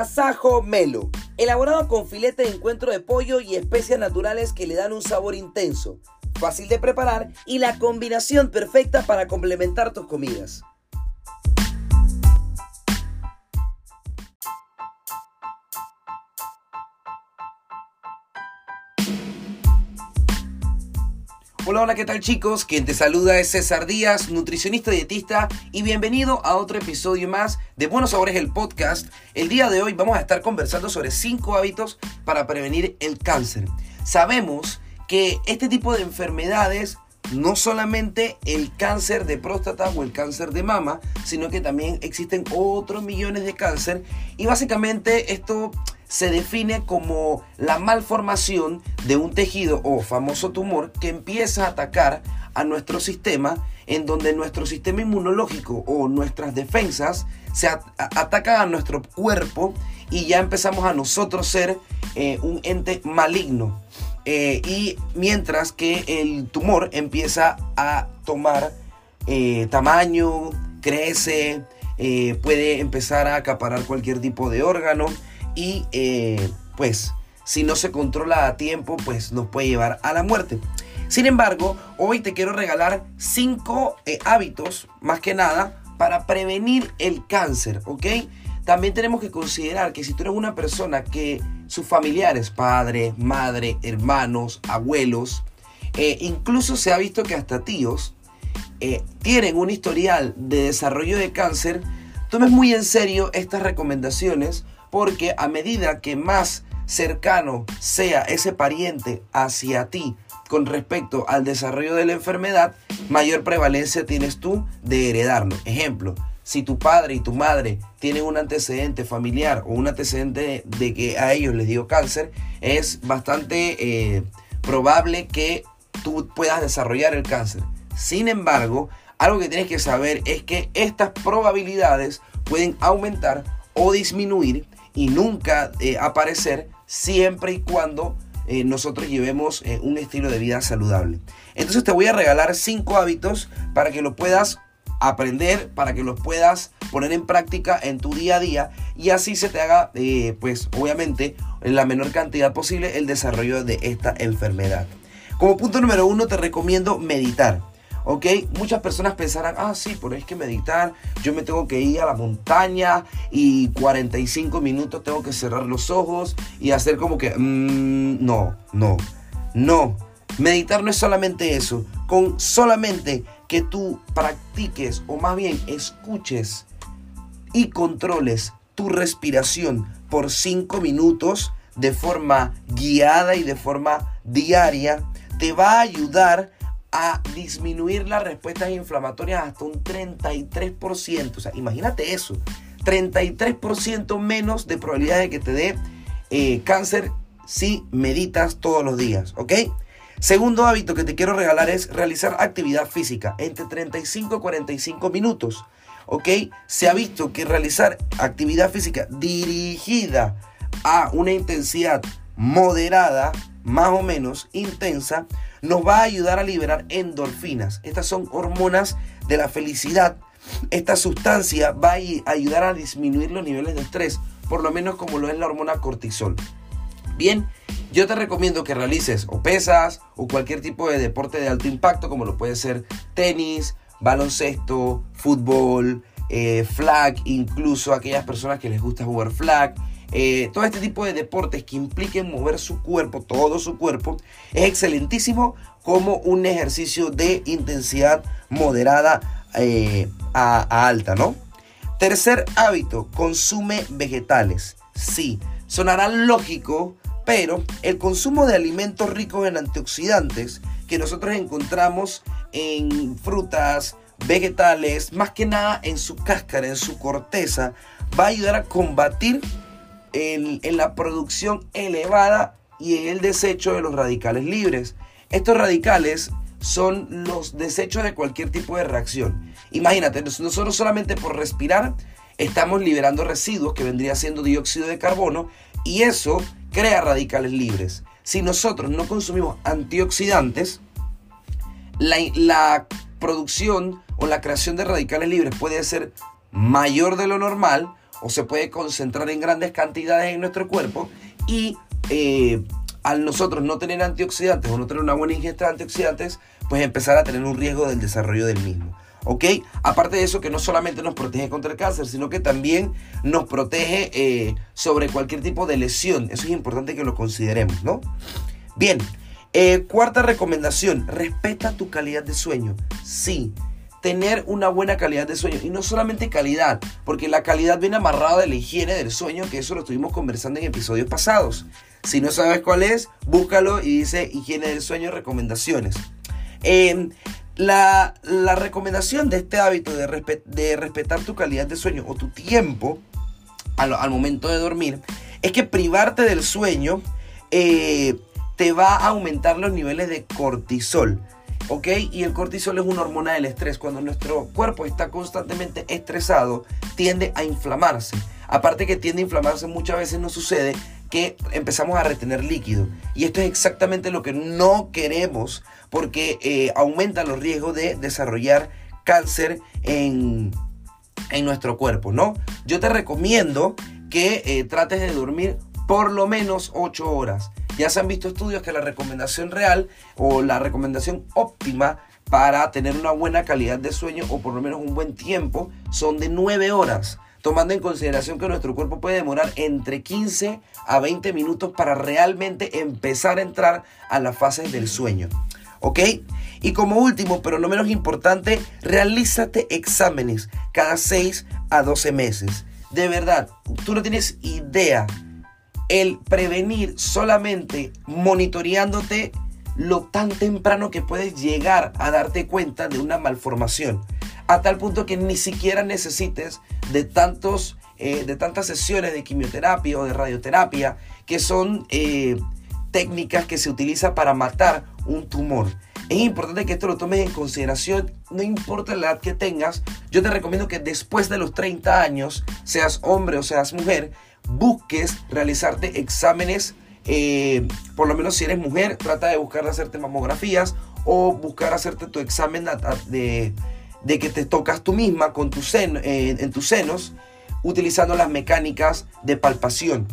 Tasajo Melo, elaborado con filete de encuentro de pollo y especias naturales que le dan un sabor intenso, fácil de preparar y la combinación perfecta para complementar tus comidas. Hola, hola, ¿qué tal chicos? Quien te saluda es César Díaz, nutricionista dietista y bienvenido a otro episodio más de Buenos Sabores el podcast. El día de hoy vamos a estar conversando sobre 5 hábitos para prevenir el cáncer. Sabemos que este tipo de enfermedades no solamente el cáncer de próstata o el cáncer de mama, sino que también existen otros millones de cáncer y básicamente esto se define como la malformación de un tejido o famoso tumor que empieza a atacar a nuestro sistema, en donde nuestro sistema inmunológico o nuestras defensas se atacan a nuestro cuerpo y ya empezamos a nosotros ser eh, un ente maligno. Eh, y mientras que el tumor empieza a tomar eh, tamaño, crece, puede empezar a acaparar cualquier tipo de órgano y eh, pues si no se controla a tiempo pues nos puede llevar a la muerte. Sin embargo, hoy te quiero regalar 5 eh, hábitos, más que nada, para prevenir el cáncer, ¿ok? También tenemos que considerar que si tú eres una persona que sus familiares, padre, madre, hermanos, abuelos, eh, incluso se ha visto que hasta tíos, tienen un historial de desarrollo de cáncer, tomes muy en serio estas recomendaciones porque a medida que más cercano sea ese pariente hacia ti con respecto al desarrollo de la enfermedad, mayor prevalencia tienes tú de heredarlo. Ejemplo, si tu padre y tu madre tienen un antecedente familiar o un antecedente de que a ellos les dio cáncer, es bastante eh, probable que tú puedas desarrollar el cáncer. Sin embargo, algo que tienes que saber es que estas probabilidades pueden aumentar o disminuir y nunca eh, aparecer siempre y cuando eh, nosotros llevemos eh, un estilo de vida saludable. Entonces te voy a regalar cinco hábitos para que lo puedas aprender, para que los puedas poner en práctica en tu día a día y así se te haga, pues obviamente, en la menor cantidad posible el desarrollo de esta enfermedad. Como punto número uno te recomiendo meditar. ¿Ok? Muchas personas pensarán, ah, sí, pero es que meditar, yo me tengo que ir a la montaña y 45 minutos tengo que cerrar los ojos y hacer como que, mm, no, no, no. Meditar no es solamente eso, con solamente que tú practiques o más bien escuches y controles tu respiración por 5 minutos de forma guiada y de forma diaria, te va a ayudar a disminuir las respuestas inflamatorias hasta un 33%. O sea, imagínate eso. 33% menos de probabilidad de que te dé eh, cáncer si meditas todos los días, ¿ok? Segundo hábito que te quiero regalar es realizar actividad física entre 35 y 45 minutos, ¿ok? Se ha visto que realizar actividad física dirigida a una intensidad moderada, más o menos intensa, nos va a ayudar a liberar endorfinas. Estas son hormonas de la felicidad. Esta sustancia va a ayudar a disminuir los niveles de estrés, por lo menos como lo es la hormona cortisol. Bien, yo te recomiendo que realices o pesas o cualquier tipo de deporte de alto impacto, como lo puede ser tenis, baloncesto, fútbol, eh, flag, incluso aquellas personas que les gusta jugar flag, eh, todo este tipo de deportes que impliquen mover su cuerpo, todo su cuerpo, es excelentísimo como un ejercicio de intensidad moderada eh, a, alta, ¿no? Tercer hábito, consume vegetales. Sí, sonará lógico, pero el consumo de alimentos ricos en antioxidantes que nosotros encontramos en frutas, vegetales, más que nada en su cáscara, en su corteza, va a ayudar a combatir en la producción elevada y en el desecho de los radicales libres. Estos radicales son los desechos de cualquier tipo de reacción. Imagínate, nosotros solamente por respirar estamos liberando residuos que vendría siendo dióxido de carbono y eso crea radicales libres. Si nosotros no consumimos antioxidantes, la, la producción o la creación de radicales libres puede ser mayor de lo normal o se puede concentrar en grandes cantidades en nuestro cuerpo y eh, al nosotros no tener antioxidantes o no tener una buena ingesta de antioxidantes, pues empezar a tener un riesgo del desarrollo del mismo. ¿Ok? Aparte de eso, que no solamente nos protege contra el cáncer, sino que también nos protege eh, sobre cualquier tipo de lesión. Eso es importante que lo consideremos, ¿no? Bien, eh, cuarta recomendación, respeta tu calidad de sueño. Sí, tener una buena calidad de sueño. Y no solamente calidad, porque la calidad viene amarrada de la higiene del sueño, que eso lo estuvimos conversando en episodios pasados. Si no sabes cuál es, búscalo y dice higiene del sueño, recomendaciones. Em, la, recomendación de este hábito de, respetar tu calidad de sueño o tu tiempo al, al momento de dormir es que privarte del sueño eh, te va a aumentar los niveles de cortisol. ¿Ok? Y el cortisol es una hormona del estrés. Cuando nuestro cuerpo está constantemente estresado, tiende a inflamarse. Aparte que tiende a inflamarse, muchas veces nos sucede que empezamos a retener líquido. Y esto es exactamente lo que no queremos porque eh, aumenta los riesgos de desarrollar cáncer en, nuestro cuerpo, ¿no? Yo te recomiendo que eh, trates de dormir por lo menos 8 horas. Ya se han visto estudios que la recomendación real o la recomendación óptima para tener una buena calidad de sueño o por lo menos un buen tiempo son de 9 horas, tomando en consideración que nuestro cuerpo puede demorar entre 15 a 20 minutos para realmente empezar a entrar a las fases del sueño. ¿Ok? Y como último, pero no menos importante, realízate exámenes cada 6 a 12 meses. De verdad, tú no tienes idea el prevenir solamente monitoreándote lo tan temprano que puedes llegar a darte cuenta de una malformación. A tal punto que ni siquiera necesites de, tantos, eh, de tantas sesiones de quimioterapia o de radioterapia, que son eh, técnicas que se utilizan para matar un tumor. Es importante que esto lo tomes en consideración, no importa la edad que tengas. Yo te recomiendo que después de los 30 años, seas hombre o seas mujer, busques realizarte exámenes, eh, por lo menos si eres mujer, trata de buscar hacerte mamografías o buscar hacerte tu examen de, que te tocas tú misma con eh, en tus senos utilizando las mecánicas de palpación.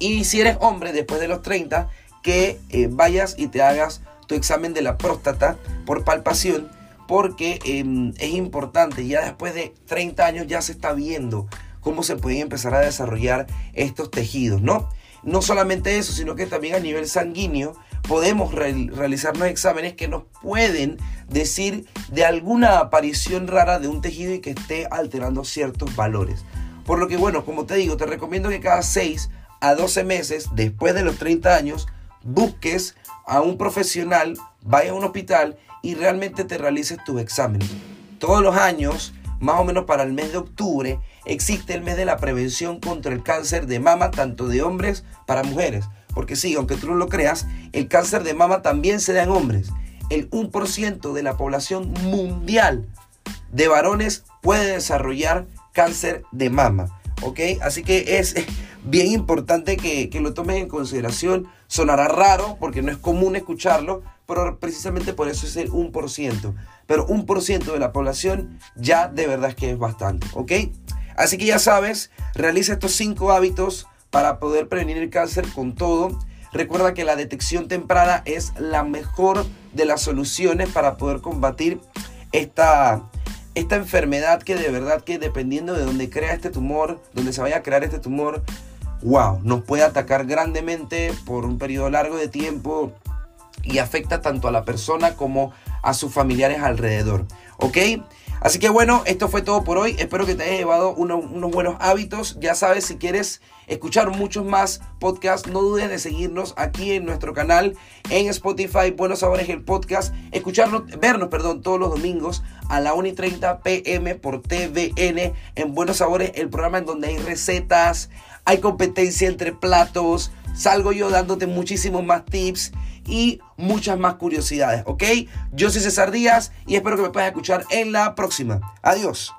Y si eres hombre después de los 30, que eh, vayas y te hagas tu examen de la próstata por palpación, porque em, es importante, ya después de 30 años ya se está viendo cómo se pueden empezar a desarrollar estos tejidos, ¿no? No solamente eso, sino que también a nivel sanguíneo podemos realizarnos exámenes que nos pueden decir de alguna aparición rara de un tejido y que esté alterando ciertos valores. Por lo que, bueno, como te digo, te recomiendo que cada 6 a 12 meses, después de los 30 años, busques a un profesional, vaya a un hospital y realmente te realices tus exámenes. Todos los años, más o menos para el mes de octubre, existe el mes de la prevención contra el cáncer de mama, tanto de hombres para mujeres. Porque sí, aunque tú no lo creas, el cáncer de mama también se da en hombres. El 1% de la población mundial de varones puede desarrollar cáncer de mama. ¿Ok? Así que es bien importante que, que lo tomes en consideración. Sonará raro porque no es común escucharlo, pero precisamente por eso es el 1%. Pero 1% de la población ya de verdad es que es bastante. ¿Ok? Así que ya sabes, realiza estos cinco hábitos para poder prevenir el cáncer con todo. Recuerda que la detección temprana es la mejor de las soluciones para poder combatir esta, esta enfermedad que de verdad que dependiendo de donde crea este tumor, donde se vaya a crear este tumor, wow, nos puede atacar grandemente por un periodo largo de tiempo y afecta tanto a la persona como a sus familiares alrededor. ¿Ok? Así que bueno, esto fue todo por hoy. Espero que te haya llevado unos buenos hábitos. Ya sabes, si quieres escuchar muchos más podcasts, no dudes de seguirnos aquí en nuestro canal en Spotify, Buenos Sabores el podcast, escucharnos, vernos, perdón, todos los domingos a la 1 y 30 pm por TVN en Buenos Sabores, el programa en donde hay recetas, hay competencia entre platos, salgo yo dándote muchísimos más tips y muchas más curiosidades, ¿ok? Yo soy César Díaz y espero que me puedas escuchar en la próxima. Adiós.